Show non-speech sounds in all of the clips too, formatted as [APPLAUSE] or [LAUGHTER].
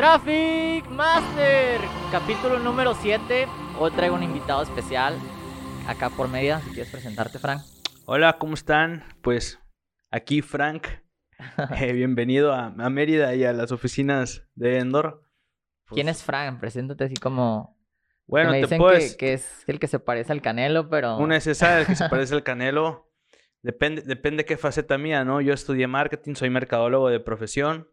Traffic Master, capítulo número 7. Hoy traigo un invitado especial acá por media. Si quieres presentarte, Frank. Hola, ¿cómo están? Pues aquí Frank. [LAUGHS] Eh, bienvenido a, a Mérida y a las oficinas de Endor. Pues, ¿Quién es Frank? Preséntate así como. Bueno, me te puedes. que, que es el que se parece al Canelo, pero. Una es esa, el que se [LAUGHS] parece al Canelo. Depende, depende qué faceta mía, ¿no? Yo estudié marketing, soy mercadólogo de profesión.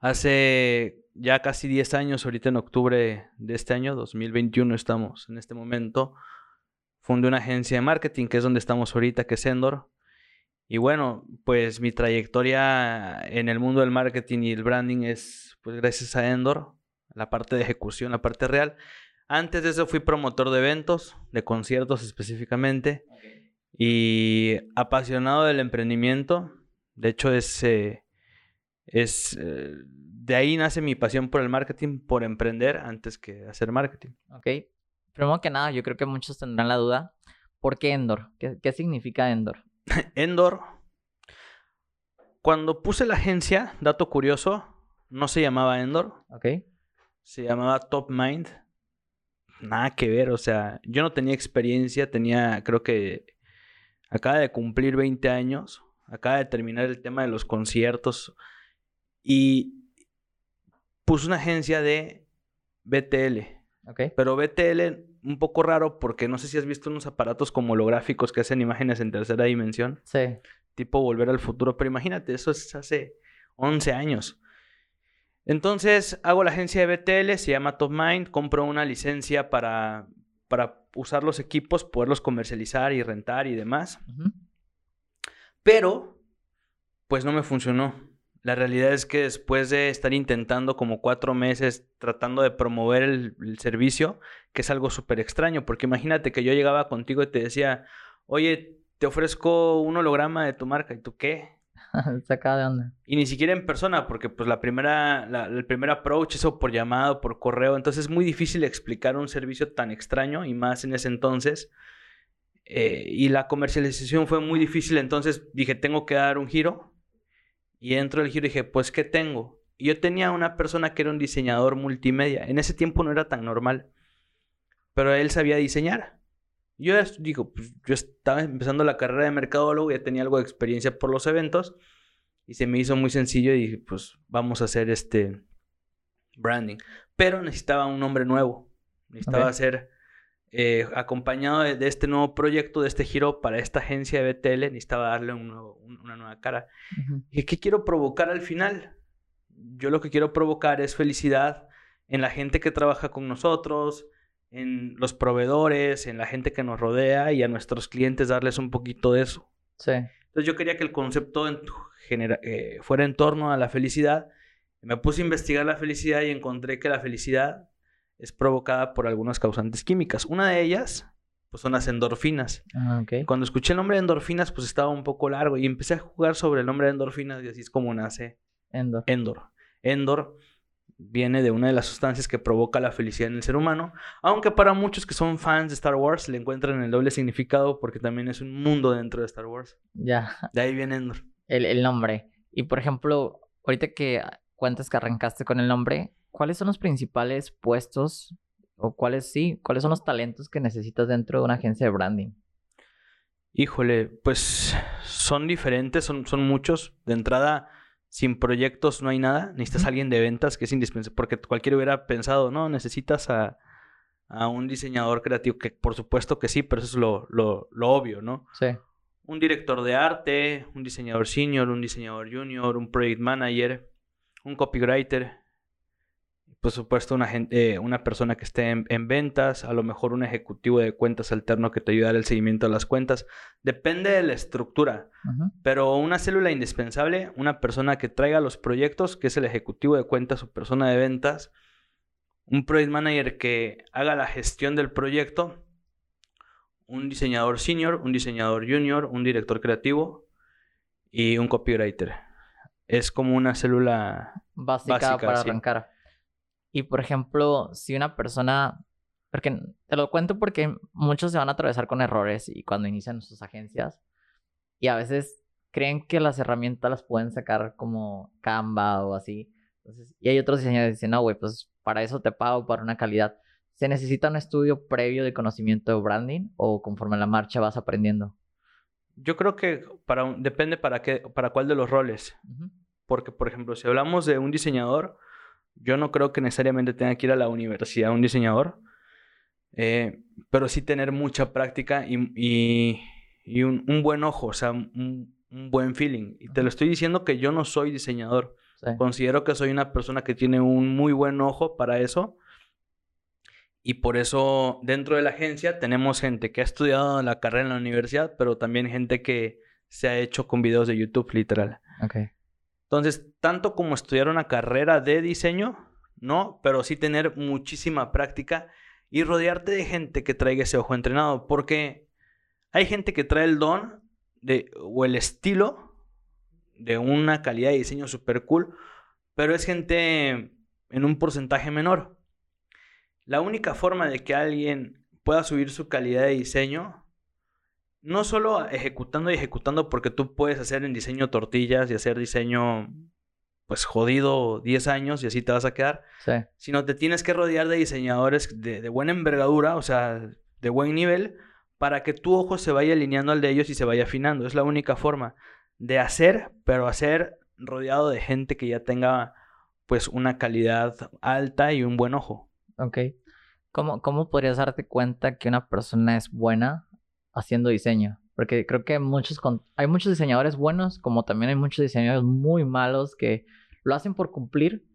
Hace ya casi 10 años, ahorita en octubre de este año, 2021 estamos en este momento, fundé una agencia de marketing, que es donde estamos ahorita, que es Endor. Y bueno, pues mi trayectoria en el mundo del marketing y el branding es pues gracias a Endor, la parte de ejecución, la parte real. Antes de eso fui promotor de eventos, de conciertos específicamente, y apasionado del emprendimiento. De hecho, es, eh, es eh, de ahí nace mi pasión por el marketing, por emprender antes que hacer marketing. Ok. Primero que nada, yo creo que muchos tendrán la duda. ¿Por qué Endor? ¿Qué, qué significa Endor? [LAUGHS] Endor, cuando puse la agencia, dato curioso, no se llamaba Endor, Ok. se llamaba Top Mind. Nada que ver, o sea, yo no tenía experiencia, tenía, creo que acaba de cumplir 20 años, acaba de terminar el tema de los conciertos y puse una agencia de BTL. Ok. Pero BTL un poco raro porque no sé si has visto unos aparatos como holográficos que hacen imágenes en tercera dimensión, Sí. tipo Volver al Futuro, pero imagínate, eso es hace 11 años. Entonces hago la agencia de BTL, se llama TopMind, compro una licencia para, para usar los equipos, poderlos comercializar y rentar y demás. Pero, pues no me funcionó. La realidad es que después de estar intentando como cuatro meses tratando de promover el, el servicio, que es algo súper extraño, porque imagínate que yo llegaba contigo y te decía, oye, te ofrezco un holograma de tu marca, ¿y tú qué? [LAUGHS] Sacada de onda. Y ni siquiera en persona, porque pues la primera, la- el primer approach es o por llamado, por correo, entonces es muy difícil explicar un servicio tan extraño y más en ese entonces. Eh, y la comercialización fue muy difícil, entonces dije, tengo que dar un giro. Y dentro del giro dije, pues, ¿qué tengo? Y yo tenía una persona que era un diseñador multimedia. En ese tiempo no era tan normal, pero él sabía diseñar. Yo digo, pues, yo estaba empezando la carrera de mercadólogo, ya tenía algo de experiencia por los eventos. Y se me hizo muy sencillo y dije, pues vamos a hacer este branding. Pero necesitaba un nombre nuevo. Necesitaba Ok. hacer, eh, acompañado de, de este nuevo proyecto, de este giro para esta agencia de BTL, necesitaba darle un nuevo- un- una nueva cara. ¿Y qué quiero provocar al final? Yo lo que quiero provocar es felicidad en la gente que trabaja con nosotros, en los proveedores, en la gente que nos rodea y a nuestros clientes darles un poquito de eso. Sí. Entonces yo quería que el concepto en- genera- eh, fuera en torno a la felicidad. Me puse a investigar la felicidad y encontré que la felicidad es provocada por algunas causantes químicas. Una de ellas pues, son las endorfinas. Ah. Cuando escuché el nombre de endorfinas pues estaba un poco largo y empecé a jugar sobre el nombre de endorfinas y así es como nace Endor. Endor. Endor viene de una de las sustancias que provoca la felicidad en el ser humano, aunque para muchos que son fans de Star Wars le encuentran el doble significado porque también es un mundo dentro de Star Wars. Ya. De ahí viene Endor. El, el nombre. Y por ejemplo, ahorita que cuentas que arrancaste con el nombre, ¿cuáles son los principales puestos o cuáles sí, cuáles son los talentos que necesitas dentro de una agencia de branding? Híjole, pues son diferentes, son, son muchos. De entrada, sin proyectos no hay nada. Necesitas a alguien de ventas que es indispensable. Porque cualquiera hubiera pensado, no, necesitas a, a un diseñador creativo, que por supuesto que sí, pero eso es lo, lo, lo obvio, ¿no? Sí. Un director de arte, un diseñador senior, un diseñador junior, un project manager, un copywriter. Por supuesto, una, gen- eh, una persona que esté en, en ventas, a lo mejor un ejecutivo de cuentas alterno que te ayude a dar el seguimiento de las cuentas. Depende de la estructura. Pero una célula indispensable, una persona que traiga los proyectos, que es el ejecutivo de cuentas o persona de ventas, un project manager que haga la gestión del proyecto, un diseñador senior, un diseñador junior, un director creativo y un copywriter. Es como una célula Básica, Básica, para sí. arrancar. Y por ejemplo, si una persona, porque te lo cuento porque muchos se van a atravesar con errores y cuando inician sus agencias y a veces creen que las herramientas las pueden sacar como Canva o así. Entonces, y hay otros diseñadores que dicen, no, güey, pues para eso te pago, para una calidad. ¿Se necesita un estudio previo de conocimiento de branding o conforme a la marcha vas aprendiendo? Yo creo que para depende para qué, para cuál de los roles. Porque, por ejemplo, si hablamos de un diseñador, yo no creo que necesariamente tenga que ir a la universidad un diseñador, eh, pero sí tener mucha práctica y, un, buen ojo, o sea, un, buen feeling. Y te lo estoy diciendo que yo no soy diseñador. Considero que soy una persona que tiene un muy buen ojo para eso. Y por eso dentro de la agencia tenemos gente que ha estudiado la carrera en la universidad, pero también gente que se ha hecho con videos de YouTube, literal. Okay. Entonces, tanto como estudiar una carrera de diseño, no, pero sí tener muchísima práctica y rodearte de gente que traiga ese ojo entrenado, porque hay gente que trae el don de, o el estilo de una calidad de diseño super cool, pero es gente en un porcentaje menor. La única forma de que alguien pueda subir su calidad de diseño, no solo ejecutando y ejecutando, porque tú puedes hacer en diseño tortillas y hacer diseño pues jodido 10 años y así te vas a quedar, sino te tienes que rodear de diseñadores de, de, buena envergadura, o sea, de buen nivel, para que tu ojo se vaya alineando al de ellos y se vaya afinando. Es la única forma de hacer, pero hacer rodeado de gente que ya tenga pues una calidad alta y un buen ojo. Ok. ¿Cómo, ¿Cómo podrías darte cuenta que una persona es buena haciendo diseño? Porque creo que muchos hay muchos diseñadores buenos, como también hay muchos diseñadores muy malos que lo hacen por cumplir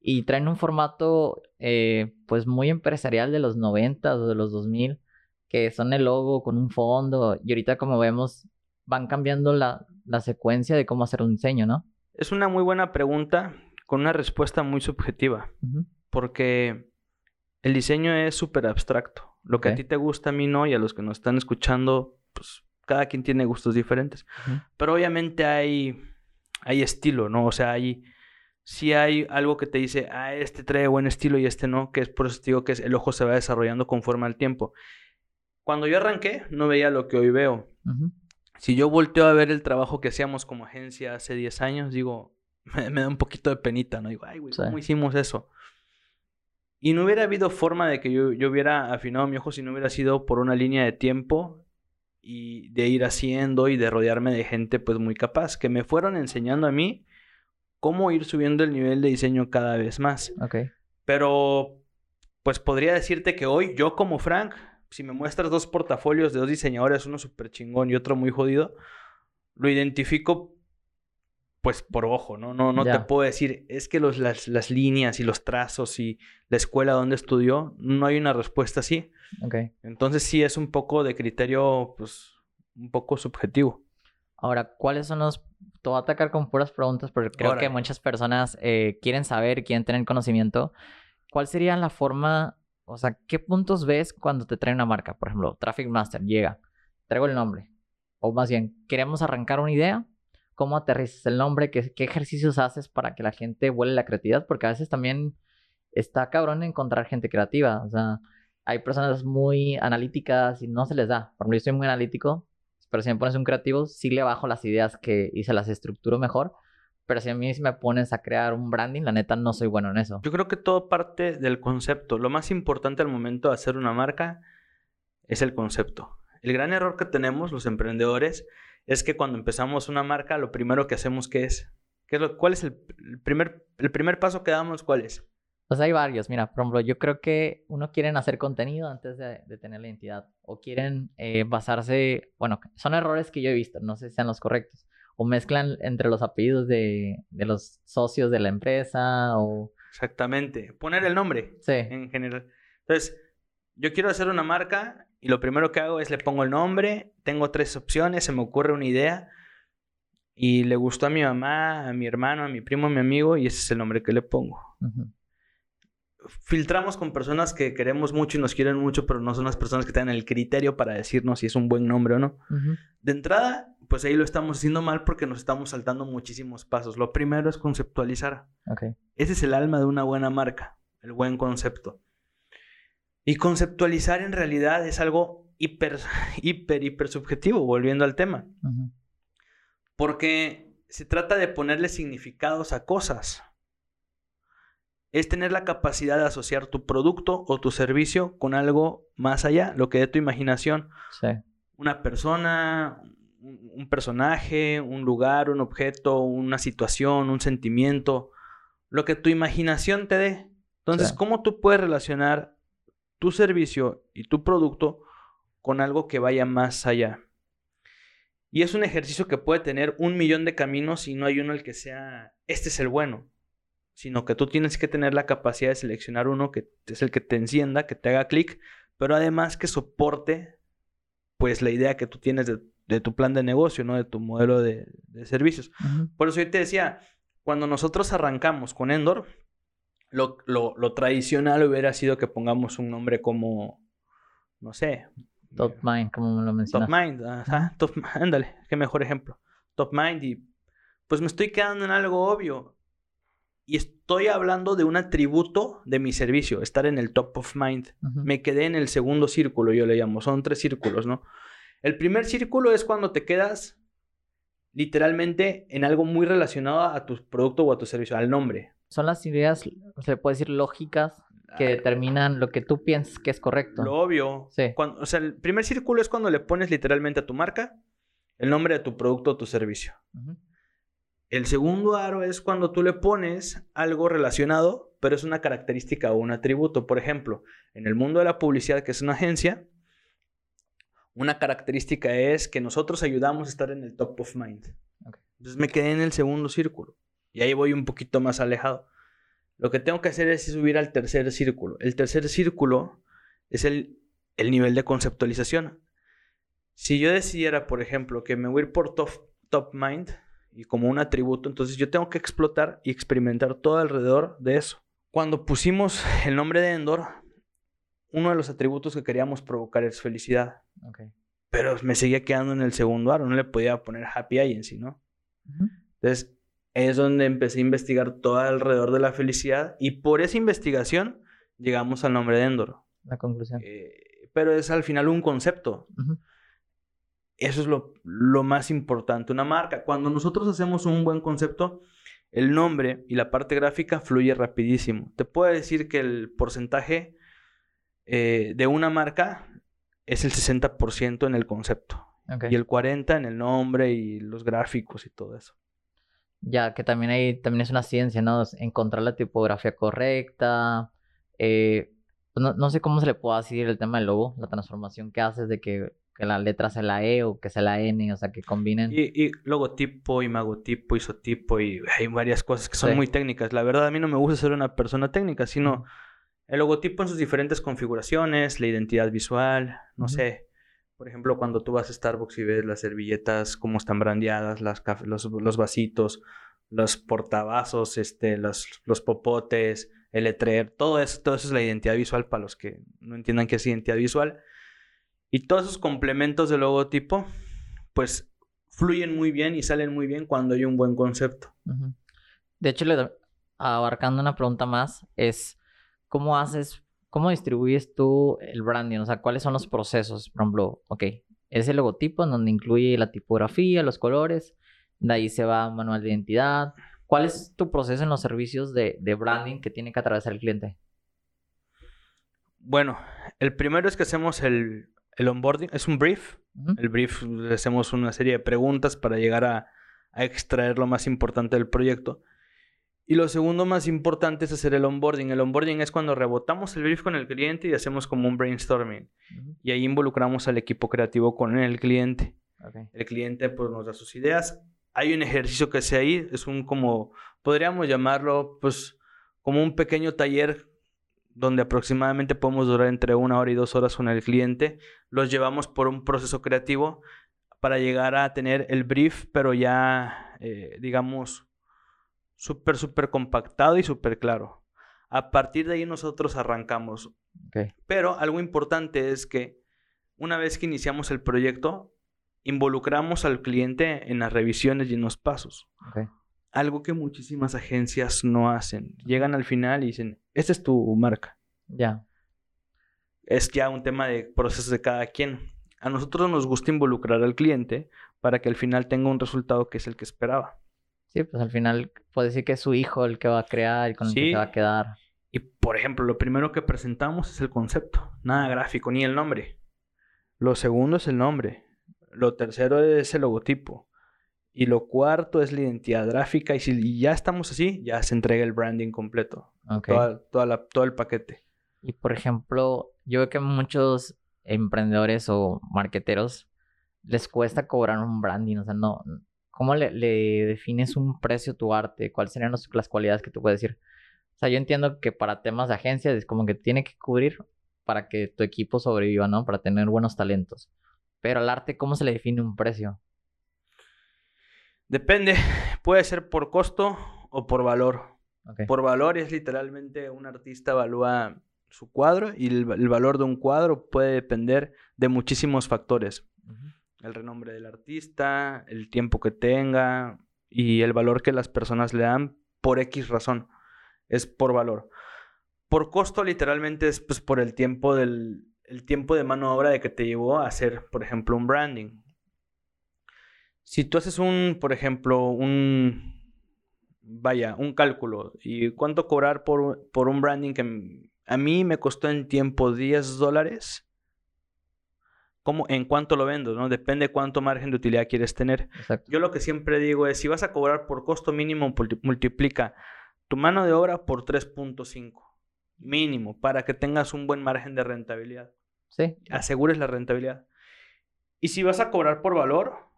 y traen un formato eh, pues muy empresarial de los 90 o de los 2000, que son el logo con un fondo y ahorita como vemos van cambiando la, la secuencia de cómo hacer un diseño, ¿no? Es una muy buena pregunta con una respuesta muy subjetiva, porque el diseño es súper abstracto. Lo que a ti te gusta, a mí no, y a los que nos están escuchando, pues cada quien tiene gustos diferentes. Pero obviamente hay, hay estilo, ¿no? O sea, hay, sí hay algo que te dice, ah, este trae buen estilo y este no, que es por eso te digo que el ojo se va desarrollando conforme al tiempo. Cuando yo arranqué, no veía lo que hoy veo. Si yo volteo a ver el trabajo que hacíamos como agencia hace 10 años, digo, [LAUGHS] me, da un poquito de penita, ¿no? Digo, ay, güey, ¿cómo hicimos eso? Y no hubiera habido forma de que yo, yo, hubiera afinado mi ojo si no hubiera sido por una línea de tiempo y de ir haciendo y de rodearme de gente pues muy capaz, que me fueron enseñando a mí cómo ir subiendo el nivel de diseño cada vez más. Ok. Pero pues podría decirte que hoy yo como Frank, si me muestras dos portafolios de dos diseñadores, uno súper chingón y otro muy jodido, lo identifico pues por ojo, ¿no? No, no te puedo decir, es que los, las, las, líneas y los trazos y la escuela donde estudió, no hay una respuesta así. Ok. Entonces sí es un poco de criterio, pues, un poco subjetivo. Ahora, ¿cuáles son los... Te voy a atacar con puras preguntas porque creo que muchas personas eh, quieren saber, quieren tener conocimiento. ¿Cuál sería la forma, o sea, qué puntos ves cuando te trae una marca? Por ejemplo, Traffic Master llega, traigo el nombre. O más bien, queremos arrancar una idea, cómo aterrizas el nombre, qué, ejercicios haces para que la gente vuele la creatividad, porque a veces también está cabrón encontrar gente creativa. O sea, hay personas muy analíticas y no se les da. Por ejemplo, soy muy analítico, pero si me pones un creativo, sí le bajo las ideas que y se las estructuro mejor. Pero si a mí me pones a crear un branding, la neta no soy bueno en eso. Yo creo que todo parte del concepto. Lo más importante al momento de hacer una marca es el concepto. El gran error que tenemos los emprendedores es que cuando empezamos una marca, lo primero que hacemos, ¿qué es? ¿Qué es lo, ¿Cuál es el, primer, el primer paso que damos? ¿Cuál es? Pues hay varios. Mira, por ejemplo, yo creo que uno quieren hacer contenido antes de, tener la identidad. O quieren eh, basarse, bueno, son errores que yo he visto, no sé si sean los correctos. O mezclan entre los apellidos de, de los socios de la empresa o... Exactamente. Poner el nombre. Sí. En general. Entonces, yo quiero hacer una marca y lo primero que hago es le pongo el nombre, tengo tres opciones, se me ocurre una idea y le gustó a mi mamá, a mi hermano, a mi primo, a mi amigo y ese es el nombre que le pongo. Filtramos con personas que queremos mucho y nos quieren mucho, pero no son las personas que tienen el criterio para decirnos si es un buen nombre o no. De entrada, pues ahí lo estamos haciendo mal porque nos estamos saltando muchísimos pasos. Lo primero es conceptualizar. Ese es el alma de una buena marca, el buen concepto. Y conceptualizar en realidad es algo hiper, [LAUGHS] hiper, hiper subjetivo, volviendo al tema. Porque se trata de ponerle significados a cosas. es tener la capacidad de asociar tu producto o tu servicio con algo más allá, lo que dé tu imaginación. Sí. Una persona, un personaje, un lugar, un objeto, una situación, un sentimiento, lo que tu imaginación te dé. Entonces, ¿cómo tú puedes relacionar tu servicio y tu producto con algo que vaya más allá? Y es un ejercicio que puede tener un millón de caminos y no hay uno el que sea, este es el bueno, sino que tú tienes que tener la capacidad de seleccionar uno que es el que te encienda, que te haga clic, pero además que soporte pues la idea que tú tienes de de tu plan de negocio, ¿no? De tu modelo de, servicios. Por eso yo te decía, cuando nosotros arrancamos con Endor, lo, tradicional hubiera sido que pongamos un nombre como, no sé. Top Mind, como lo mencionas. Top Mind, ajá, top, ándale, qué mejor ejemplo. Top Mind y pues me estoy quedando en algo obvio. Y estoy hablando de un atributo de mi servicio, estar en el top of mind. Me quedé en el segundo círculo, yo le llamo, son tres círculos, ¿no? El primer círculo es cuando te quedas literalmente en algo muy relacionado a tu producto o a tu servicio, al nombre. Son las ideas, se puede decir, lógicas que determinan lo que tú piensas que es correcto. Lo obvio. Sí. o sea, el primer círculo es cuando le pones literalmente a tu marca el nombre de tu producto o tu servicio. El segundo aro es cuando tú le pones algo relacionado, pero es una característica o un atributo. Por ejemplo, en el mundo de la publicidad, que es una agencia, una característica es que nosotros ayudamos a estar en el top of mind. Entonces me quedé en el segundo círculo y ahí voy un poquito más alejado. Lo que tengo que hacer es subir al tercer círculo. El tercer círculo es el, el nivel de conceptualización. Si yo decidiera, por ejemplo, que me voy a ir por top, top mind y como un atributo, entonces yo tengo que explotar y experimentar todo alrededor de eso. Cuando pusimos el nombre de Endor, uno de los atributos que queríamos provocar es felicidad. Pero me seguía quedando en el segundo aro, no le podía poner happy agency, ¿no? Entonces, es donde empecé a investigar todo alrededor de la felicidad y por esa investigación llegamos al nombre de Endor. La conclusión. Eh, pero es al final un concepto. Eso es lo, lo más importante, una marca. Cuando nosotros hacemos un buen concepto, el nombre y la parte gráfica fluye rapidísimo. Te puedo decir que el porcentaje eh, de una marca es el 60% en el concepto. Y el 40% en el nombre y los gráficos y todo eso. Ya, que también hay, también es una ciencia, ¿no? Encontrar la tipografía correcta. Eh, pues no, sé cómo se le puede decir el tema del logo, la transformación que haces de que, que la letra sea la E o que sea la N, o sea, que combinen. Y, logotipo, imagotipo, isotipo y [LAUGHS] hay varias cosas que son muy técnicas. La verdad, a mí no me gusta ser una persona técnica, sino el logotipo en sus diferentes configuraciones, la identidad visual, no sé. Por ejemplo, cuando tú vas a Starbucks y ves las servilletas, cómo están brandeadas, las los, vasitos, los portavasos, este, los, los popotes, el letrer, todo eso, todo eso es la identidad visual para los que no entiendan qué es identidad visual. Y todos esos complementos del logotipo, pues fluyen muy bien y salen muy bien cuando hay un buen concepto. De hecho, abarcando una pregunta más, es ¿cómo haces, cómo distribuyes tú el branding? O sea, ¿cuáles son los procesos? Por ejemplo, ok, es el logotipo en donde incluye la tipografía, los colores, de ahí se va manual de identidad. ¿Cuál es tu proceso en los servicios de, branding que tiene que atravesar el cliente? Bueno, el primero es que hacemos el, onboarding, es un brief. El brief, hacemos una serie de preguntas para llegar a, a extraer lo más importante del proyecto. Y lo segundo más importante es hacer el onboarding. El onboarding es cuando rebotamos el brief con el cliente y hacemos como un brainstorming. Y ahí involucramos al equipo creativo con el cliente. El cliente pues nos da sus ideas. Hay un ejercicio que hace ahí, es un como, podríamos llamarlo pues como un pequeño taller donde aproximadamente podemos durar entre una hora y dos horas con el cliente. Los llevamos por un proceso creativo para llegar a tener el brief, pero ya, eh, digamos, súper, súper compactado y súper claro. A partir de ahí nosotros arrancamos. Pero algo importante es que una vez que iniciamos el proyecto, involucramos al cliente en las revisiones y en los pasos. Algo que muchísimas agencias no hacen. Llegan al final y dicen, esta es tu marca. Ya. Es ya un tema de procesos de cada quien. A nosotros nos gusta involucrar al cliente para que al final tenga un resultado que es el que esperaba. Sí, pues al final puede decir que es su hijo el que va a crear y con el que se va a quedar. Y por ejemplo, lo primero que presentamos es el concepto, nada gráfico, ni el nombre. Lo segundo es el nombre. Lo tercero es el logotipo. Y lo cuarto es la identidad gráfica. Y si ya estamos así, ya se entrega el branding completo. Toda, todo el paquete. Y por ejemplo, yo veo que muchos emprendedores o marqueteros les cuesta cobrar un branding. O sea, no. ¿Cómo le, defines un precio a tu arte? ¿Cuáles serían las cualidades que tú puedes decir? O sea, yo entiendo que para temas de agencias es como que tiene que cubrir para que tu equipo sobreviva, ¿no? Para tener buenos talentos. Pero al arte, ¿cómo se le define un precio? Depende, [LAUGHS] puede ser por costo o por valor. Por valor es literalmente un artista evalúa su cuadro y el, valor de un cuadro puede depender de muchísimos factores. El renombre del artista, el tiempo que tenga y el valor que las personas le dan por X razón. Es por valor. Por costo literalmente es pues, por el tiempo del el tiempo de mano obra de que te llevó a hacer, por ejemplo, un branding. Si tú haces un, por ejemplo, un, vaya, un cálculo y cuánto cobrar por, por un branding que a mí me costó en tiempo 10 dólares, ¿cómo, en cuánto lo vendo? ¿no? Depende cuánto margen de utilidad quieres tener. Yo lo que siempre digo es, si vas a cobrar por costo mínimo, multiplica tu mano de obra por 3.5 mínimo para que tengas un buen margen de rentabilidad. Sí. Asegures la rentabilidad. Y si vas a cobrar por valor,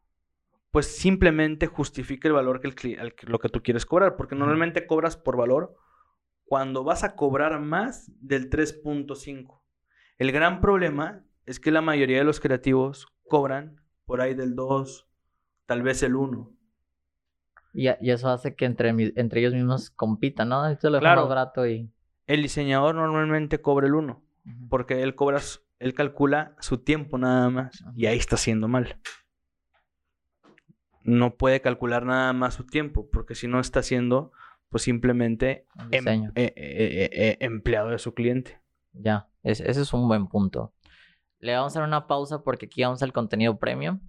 pues simplemente justifique el valor que, el, lo que tú quieres cobrar, porque normalmente cobras por valor cuando vas a cobrar más del 3.5. El gran problema es que la mayoría de los creativos cobran por ahí del 2, tal vez el 1. Y, eso hace que entre, entre ellos mismos compitan, ¿no? Esto lo claro. y el diseñador normalmente cobra el 1, porque él cobra, él calcula su tiempo nada más, y ahí está haciendo mal. No puede calcular nada más su tiempo, porque si no está haciendo, pues simplemente em, eh, eh, eh, empleado de su cliente. Ya, ese es un buen punto. Le vamos a dar una pausa porque aquí vamos al contenido premium.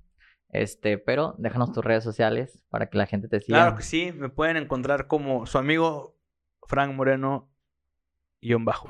Este, pero déjanos tus redes sociales para que la gente te siga. Claro que sí, me pueden encontrar como su amigo Frank Moreno guion bajo.